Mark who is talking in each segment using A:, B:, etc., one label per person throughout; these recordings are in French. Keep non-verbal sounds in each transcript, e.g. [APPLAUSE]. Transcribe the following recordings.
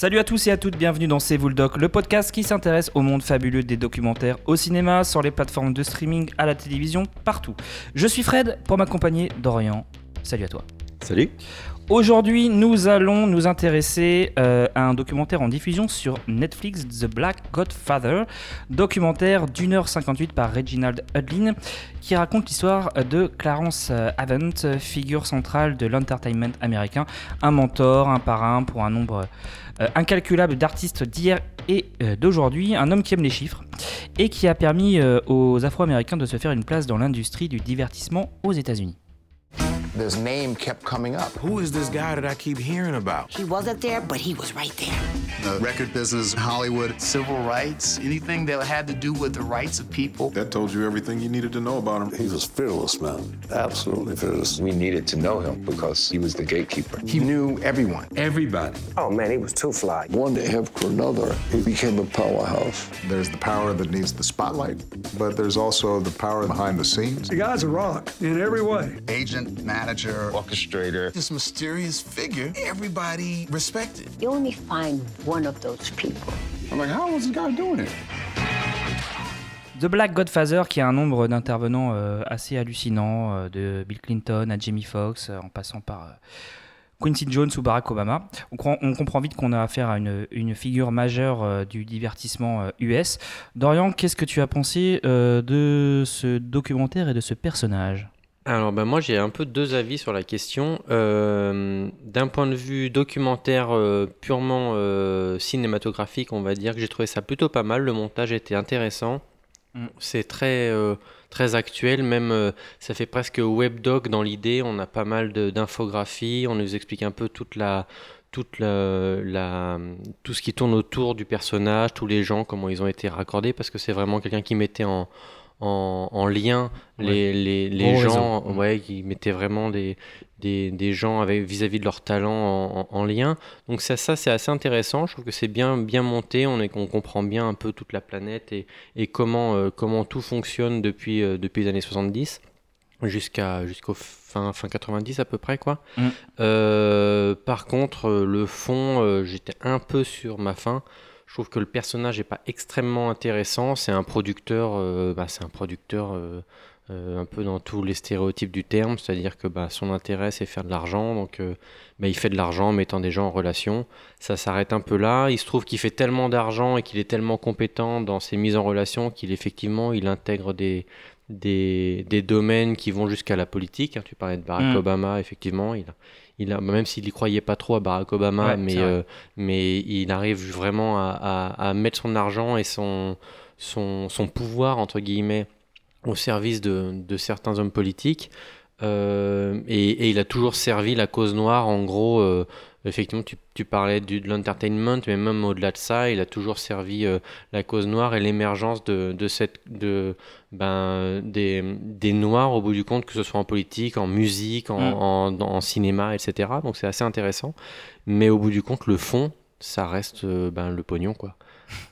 A: Salut à tous et à toutes, bienvenue dans C'est vous le doc, le podcast qui s'intéresse au monde fabuleux des documentaires au cinéma, sur les plateformes de streaming, à la télévision, partout. Je suis Fred pour m'accompagner Dorian. Salut à toi.
B: Salut.
A: Aujourd'hui, nous allons nous intéresser euh, à un documentaire en diffusion sur Netflix, The Black Godfather, documentaire d'une heure 58 par Reginald Hudlin, qui raconte l'histoire de Clarence euh, Avant, figure centrale de l'entertainment américain, un mentor, un parrain pour un nombre incalculable d'artistes d'hier et euh, d'aujourd'hui, un homme qui aime les chiffres et qui a permis euh, aux Afro-Américains de se faire une place dans l'industrie du divertissement aux États-Unis.
C: His name kept coming up.
D: Who is this guy that I keep hearing about?
E: He wasn't there, but he was right there.
F: the record business, Hollywood.
C: Civil rights, anything that had to do with the rights of people.
D: That told you everything you needed to know about him.
G: He was fearless, man. Absolutely fearless.
H: We needed to know him because he was the gatekeeper.
C: He knew everyone.
D: Everybody.
I: Oh man, he was too fly.
G: One day after another, he became a powerhouse.
F: There's the power that needs the spotlight, but there's also the power behind the scenes.
J: The guy's a rock in every way.
F: Agent, manager,
H: Orchestrator.
C: This mysterious figure everybody respected.
E: You only find one of those people.
F: I'm like, how was this guy doing it?
A: The Black Godfather, qui a un nombre d'intervenants euh, assez hallucinant, euh, de Bill Clinton à Jamie Foxx, euh, en passant par euh, Quincy Jones ou Barack Obama. On, cro- on comprend vite qu'on a affaire à une, une figure majeure euh, du divertissement euh, US. Dorian, qu'est-ce que tu as pensé euh, de ce documentaire et de ce personnage?
B: Alors ben moi j'ai un peu deux avis sur la question. Euh, D'un point de vue documentaire euh, purement euh, cinématographique, on va dire que j'ai trouvé ça plutôt pas mal. Le montage était intéressant.
A: Mm.
B: C'est très très actuel, même ça fait presque webdoc dans l'idée. On a pas mal d'infographies. On nous explique un peu toute la toute la, la- tout ce qui tourne autour du personnage, tous les gens, comment ils ont été raccordés, parce que c'est vraiment quelqu'un qui mettait en, en, en lien les, les, les gens, ouais, qui mettaient vraiment des, des, des gens vis-à-vis de leur talent en, en- en lien. Donc ça, ça c'est assez intéressant. Je trouve que c'est bien, bien monté. On, est, on comprend bien un peu toute la planète et, et comment, euh, comment tout fonctionne depuis, euh, depuis les années 70 jusqu'à jusqu'au fin, fin 90 à peu près quoi.
A: Mm.
B: Euh, par contre le fond j'étais un peu sur ma faim. Je trouve que le personnage n'est pas extrêmement intéressant. C'est un producteur, euh, bah, c'est un producteur euh, un peu dans tous les stéréotypes du terme, c'est-à-dire que bah, son intérêt c'est faire de l'argent, donc euh, bah, il fait de l'argent en mettant des gens en relation. Ça s'arrête un peu là. Il se trouve qu'il fait tellement d'argent et qu'il est tellement compétent dans ses mises en relation qu'il effectivement il intègre des, des, des domaines qui vont jusqu'à la politique. hein. Tu parlais de Barack
A: Mm.
B: Obama, effectivement, il a, même s'il y croyait pas trop à Barack Obama,
A: Ouais,
B: mais, euh, mais il arrive vraiment à, à- à mettre son argent et son, son, son pouvoir, entre guillemets, au service de, de certains hommes politiques. Euh, et, et il a toujours servi la cause noire, en gros, euh, effectivement, tu, tu parlais du, de l'entertainment, mais même au-delà de ça, il a toujours servi euh, la cause noire et l'émergence de, de cette, de, ben, des, des noirs, au bout du compte, que ce soit en politique, en musique, en,
A: Mm.
B: en, en cinéma, etc. Donc c'est assez intéressant. Mais au bout du compte, le fond, ça reste ben, le pognon, quoi.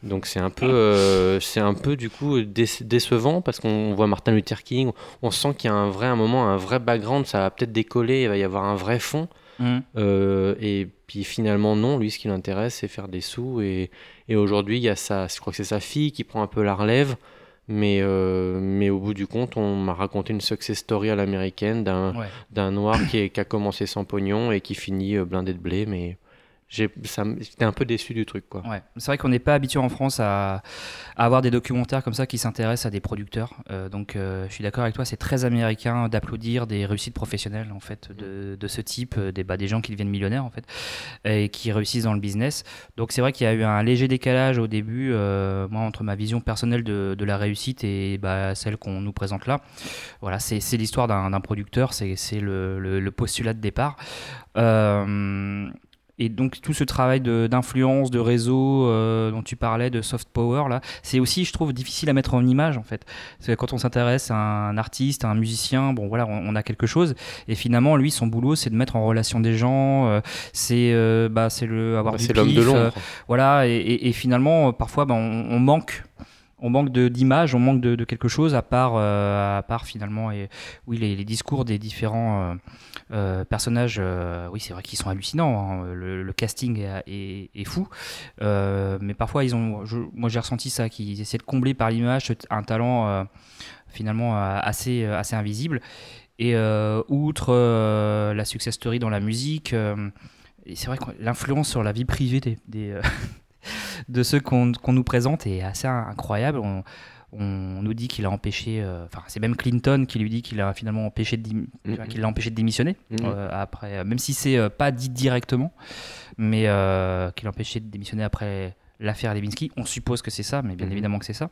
B: Donc c'est un peu, euh, c'est un peu du coup déce- décevant parce qu'on voit Martin Luther King, on sent qu'il y a un vrai, un moment, un vrai background, ça va peut-être décoller, il va y avoir un vrai fond.
A: Hmm.
B: Euh, et puis finalement non, lui ce qui l'intéresse c'est faire des sous et, et aujourd'hui il y a sa, je crois que c'est sa fille qui prend un peu la relève. Mais, euh, mais au bout du compte, on m'a raconté une success story à l'américaine d'un
A: Ouais.
B: noir qui, est- qui a commencé sans pognon et qui finit blindé de blé. Mais j'étais un peu déçu du truc. Quoi.
A: Ouais. C'est vrai qu'on n'est pas habitué en France à, avoir des documentaires comme ça qui s'intéressent à des producteurs. Euh, donc euh, je suis d'accord avec toi, c'est très américain d'applaudir des réussites professionnelles en fait de, de ce type, euh, des, bah, des gens qui deviennent millionnaires en fait et qui réussissent dans le business. Donc c'est vrai qu'il y a eu un léger décalage au début, moi entre ma vision personnelle de, la réussite et bah, celle qu'on nous présente là. Voilà, c'est l'histoire d'un producteur, c'est c'est le, le- le postulat de départ. Et donc tout ce travail de- d'influence, de, réseau euh, dont tu parlais, de soft power, là, c'est aussi, je trouve, difficile à mettre en image en fait. Parce que quand on s'intéresse à un artiste, à un musicien, bon voilà, on, on a quelque chose. Et finalement, lui, son boulot, c'est de mettre en relation des gens. euh, c'est euh, bah, c'est le avoir
B: Bah, c'est l'homme de
A: euh,
B: l'ombre.
A: voilà, et, et- et finalement, euh, parfois, bah, on, on manque on manque d'image, on manque de, de quelque chose à part, euh, à part finalement, et, oui, les, discours des différents euh, euh, personnages, oui, c'est vrai qu'ils sont hallucinants. hein. Le, casting est, fou, mais parfois ils ont, moi j'ai ressenti ça, qu'ils essaient de combler par l'image un talent finalement assez, assez invisible. Et outre la success story dans la musique, c'est vrai que l'influence sur la vie privée des, [LAUGHS] de ceux qu'on nous présente est assez incroyable. On, on nous dit qu'il a empêché, euh, enfin c'est même Clinton qui lui dit qu'il a finalement empêché de, qu'il l'a empêché de démissionner euh, après, même si c'est euh, pas dit directement, mais euh, qu'il a empêché de démissionner après l'affaire Lewinsky. On suppose que c'est ça, mais bien
B: Mhm.
A: évidemment que c'est ça.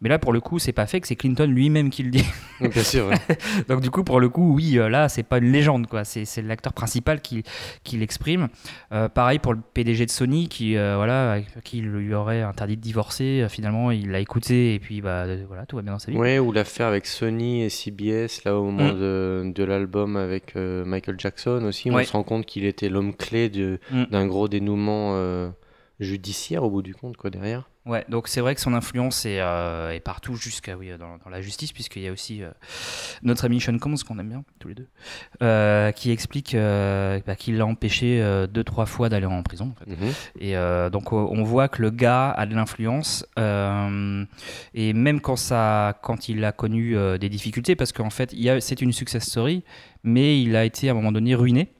A: Mais là pour le coup c'est pas fait, que c'est Clinton lui-même qui le dit. [LAUGHS]
B: Bien sûr, ouais. [LAUGHS]
A: Donc du coup, pour le coup, oui, euh, là, c'est pas une légende, quoi. C'est, l'acteur principal qui, qui l'exprime. Euh, pareil pour le PDG de Sony, qui, euh, voilà, qui lui aurait interdit de divorcer. Finalement, il l'a écouté et puis, bah, voilà, tout va bien dans sa vie.
B: Ouais, ou l'affaire avec Sony et CBS, là au moment
A: Mm.
B: de, de l'album avec euh, Michael Jackson aussi, on
A: Ouais.
B: se rend compte qu'il était l'homme clé
A: Mm.
B: d'un gros dénouement judiciaire au bout du compte, quoi, derrière.
A: Ouais, donc c'est vrai que son influence est, euh, est partout jusqu'à oui, dans, dans la justice, puisqu'il y a aussi euh, notre ami Sean Combs, qu'on aime bien, tous les deux, euh, qui explique bah, qu'il l'a empêché deux, trois fois d'aller en prison. En fait.
B: Mhm.
A: Et donc on voit que le gars a de l'influence et même quand ça, quand il a connu des difficultés, parce qu'en fait c'est une success story, mais il a été à un moment donné ruiné.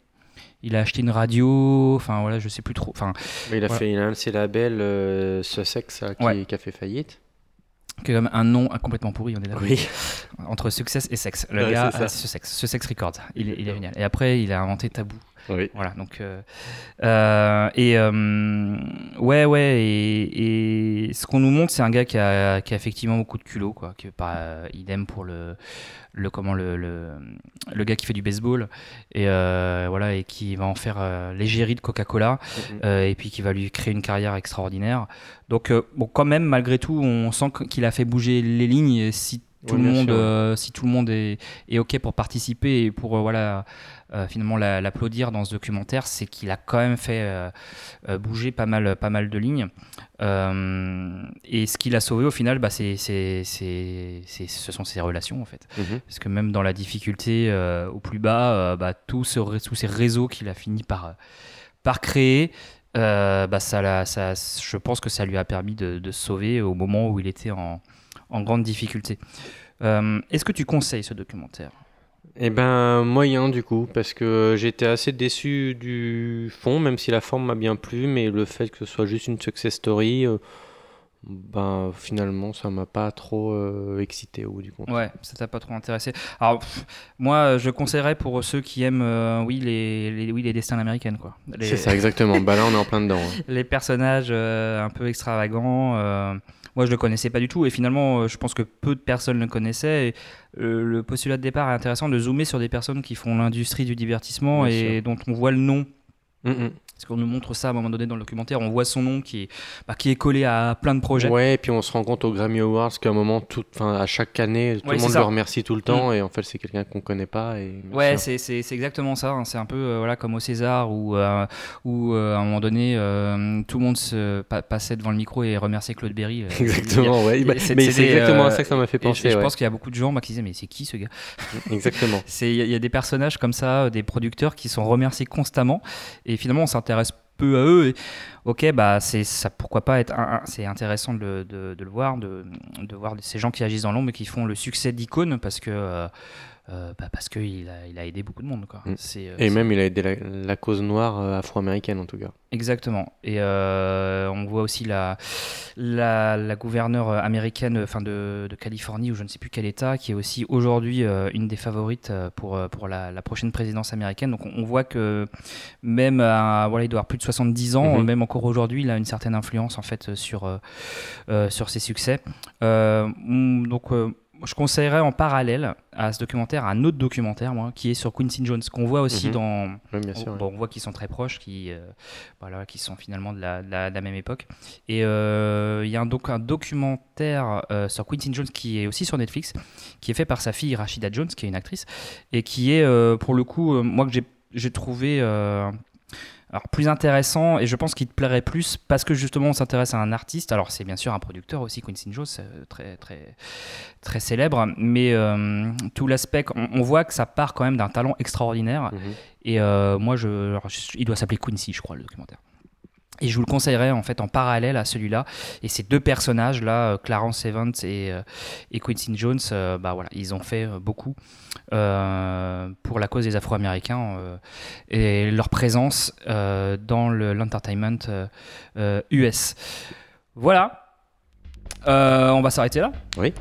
A: Il a acheté une radio, enfin voilà, je sais plus trop. Enfin,
B: il a
A: Voilà.
B: fait il a un de ses labels, euh, Sussex, qui,
A: Ouais.
B: qui a fait faillite.
A: qui même un nom complètement pourri, on est d'accord.
B: Oui.
A: Entre Success et Sex. Le
B: Ouais,
A: gars,
B: c'est
A: Sussex, Sussex Records. Il est, il est génial. Et après, il a inventé Tabou.
B: Oui.
A: Voilà, donc. euh, euh, et. euh, ouais, ouais, et, et ce qu'on nous montre, c'est un gars qui a, qui a effectivement beaucoup de culot, quoi. Que, pas, idem pour le. Le, comment, le, le, le gars qui fait du baseball et euh, voilà et qui va en faire euh, l'égérie de Coca-Cola
B: Mhm.
A: euh, et puis qui va lui créer une carrière extraordinaire donc bon quand même malgré tout on sent qu'il a fait bouger les lignes si tout
B: Ouais,
A: le
B: bien
A: monde
B: sûr, ouais.
A: euh, si tout le monde est, est ok pour participer et pour euh, voilà euh, finalement la- l'applaudir dans ce documentaire c'est qu'il a quand même fait bouger pas mal pas mal de lignes et ce qu'il a sauvé au final bah, c'est ce sont ses relations en fait
B: Mhm.
A: parce que même dans la difficulté au plus bas, bah, tout ce tous ces réseaux qu'il a fini par, par créer, bah, ça, l'a- ça, je pense que ça lui a permis de, de se sauver au moment où il était en, en grande difficulté. Euh, Est-ce que tu conseilles ce documentaire?
B: Eh ben, moyen du coup, parce que j'étais assez déçu du fond, même si la forme m'a bien plu, mais le fait que ce soit juste une success story, euh, ben finalement, ça m'a pas trop euh, excité au bout du compte.
A: Ouais, ça t'a pas trop intéressé. Alors, pff, moi, je conseillerais pour ceux qui aiment, euh, oui, les, les- oui, les destins américaines, quoi. Les-
B: C'est ça, exactement. bah là, on est en plein dedans. hein. [LAUGHS]
A: les personnages un peu extravagants. Moi, je le connaissais pas du tout et finalement, euh, je pense que peu de personnes le connaissaient. Et, euh, le postulat de départ est intéressant de zoomer sur des personnes qui font l'industrie du divertissement
B: Bien
A: et
B: sûr.
A: dont on voit le nom.
B: Mm, mm.
A: Parce qu'on nous montre ça à un moment donné dans le documentaire, on voit son nom qui est, bah, qui est collé à plein de projets.
B: Ouais, et puis on se rend compte au Grammy Awards qu'à un moment, tout, à chaque année, tout
A: Ouais,
B: le monde
A: ça. Mm.
B: le remercie tout le temps, et en fait, c'est quelqu'un qu'on connaît pas. Et
A: Ouais, c'est c'est- c'est exactement ça. hein. C'est un peu euh, voilà, comme au César où, euh, où euh, à un moment donné, euh, tout le monde se pa- passait devant le micro et remerciait Claude Berry. euh, [LAUGHS]
B: Exactement, ouais.
A: Et
B: Bah,
A: c'est-
B: mais
A: c'est
B: exactement
A: euh,
B: à ça que ça m'a fait
A: Et je-
B: penser.
A: je
B: ouais.
A: pense qu'il y a beaucoup de gens bah, qui disaient mais c'est qui ce gars?
B: Exactement. [LAUGHS]
A: Il y, a- il y a des personnages comme ça, des producteurs qui sont remerciés constamment et finalement on s'intéresse peu à eux. Ok, bah c'est ça pourquoi pas être c'est intéressant de, le- voir, de, de voir ces gens qui agissent dans l'ombre et qui font le succès d'icône parce que euh, bah, parce que il a, il a aidé beaucoup de monde quoi.
B: Mm.
A: Euh,
B: Et même, il a aidé la, la cause noire euh, afro-américaine, en tout cas.
A: Exactement. Et on voit aussi la, la, la gouverneure américaine enfin de, de Californie, ou je ne sais plus quel État, qui est aussi aujourd'hui une des favorites pour, pour la, la prochaine présidence américaine. Donc on, on voit que même, à, voilà, il doit avoir plus de 70 ans,
B: Mhm.
A: même encore aujourd'hui, il a une certaine influence en fait sur, sur ses succès. Mm, donc je conseillerais en parallèle à ce documentaire un autre documentaire, moi, qui est sur Quincy Jones, qu'on voit aussi
B: Mhm.
A: dans,
B: Ouais, bien sûr.
A: Bon, on voit qu'ils sont très proches, qui, euh, voilà, qui sont finalement de la, de la- de la même époque. Et euh, il y a un, donc un documentaire euh, sur Quincy Jones qui est aussi sur Netflix, qui est fait par sa fille Rashida Jones, qui est une actrice, et qui est pour le coup, moi que j'ai- trouvé alors plus intéressant et je pense qu'il te plairait plus parce que justement on s'intéresse à un artiste. Alors c'est bien sûr un producteur aussi, Quincy Jones, euh, très très très célèbre, mais euh, tout l'aspect, on, on voit que ça part quand même d'un talent extraordinaire.
B: Mhm.
A: Et euh, moi, je, alors, je- il doit s'appeler Quincy, je crois, le documentaire. Et je vous le conseillerais en fait en parallèle à celui-là. Et ces deux personnages là, euh, Clarence Evans et, euh, et Quincy Jones, euh, bah voilà, ils ont fait beaucoup euh, pour la cause des Afro-Américains euh, et leur présence euh, dans le- l'entertainment US. Voilà. Euh, on va s'arrêter là.
B: Oui.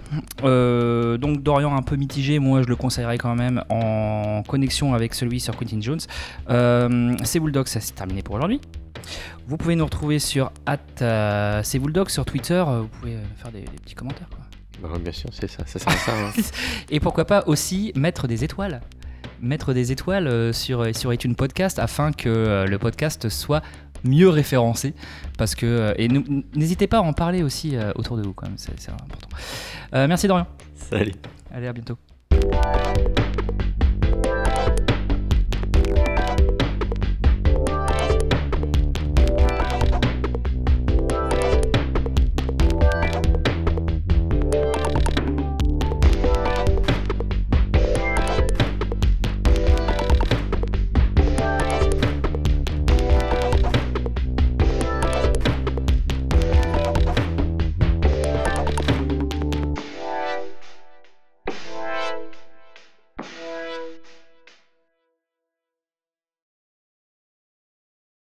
A: Euh, donc Dorian un peu mitigé, moi je le conseillerais quand même en connexion avec celui sur Quentin Jones. Euh, c'est Bulldog, ça c'est terminé pour aujourd'hui. Vous pouvez nous retrouver sur at, euh, sur Twitter. euh, Vous pouvez euh, faire des, des petits commentaires. quoi.
B: Bah, bien sûr, c'est ça, ça sert à ça. hein. [LAUGHS]
A: Et pourquoi pas aussi mettre des étoiles Mettre des étoiles sur, sur iTunes Podcast afin que le podcast soit mieux référencé. Parce que, et n'hésitez pas à en parler aussi autour de vous, quand même, c'est c'est important. Euh, merci Dorian.
B: Salut.
A: Allez, à bientôt.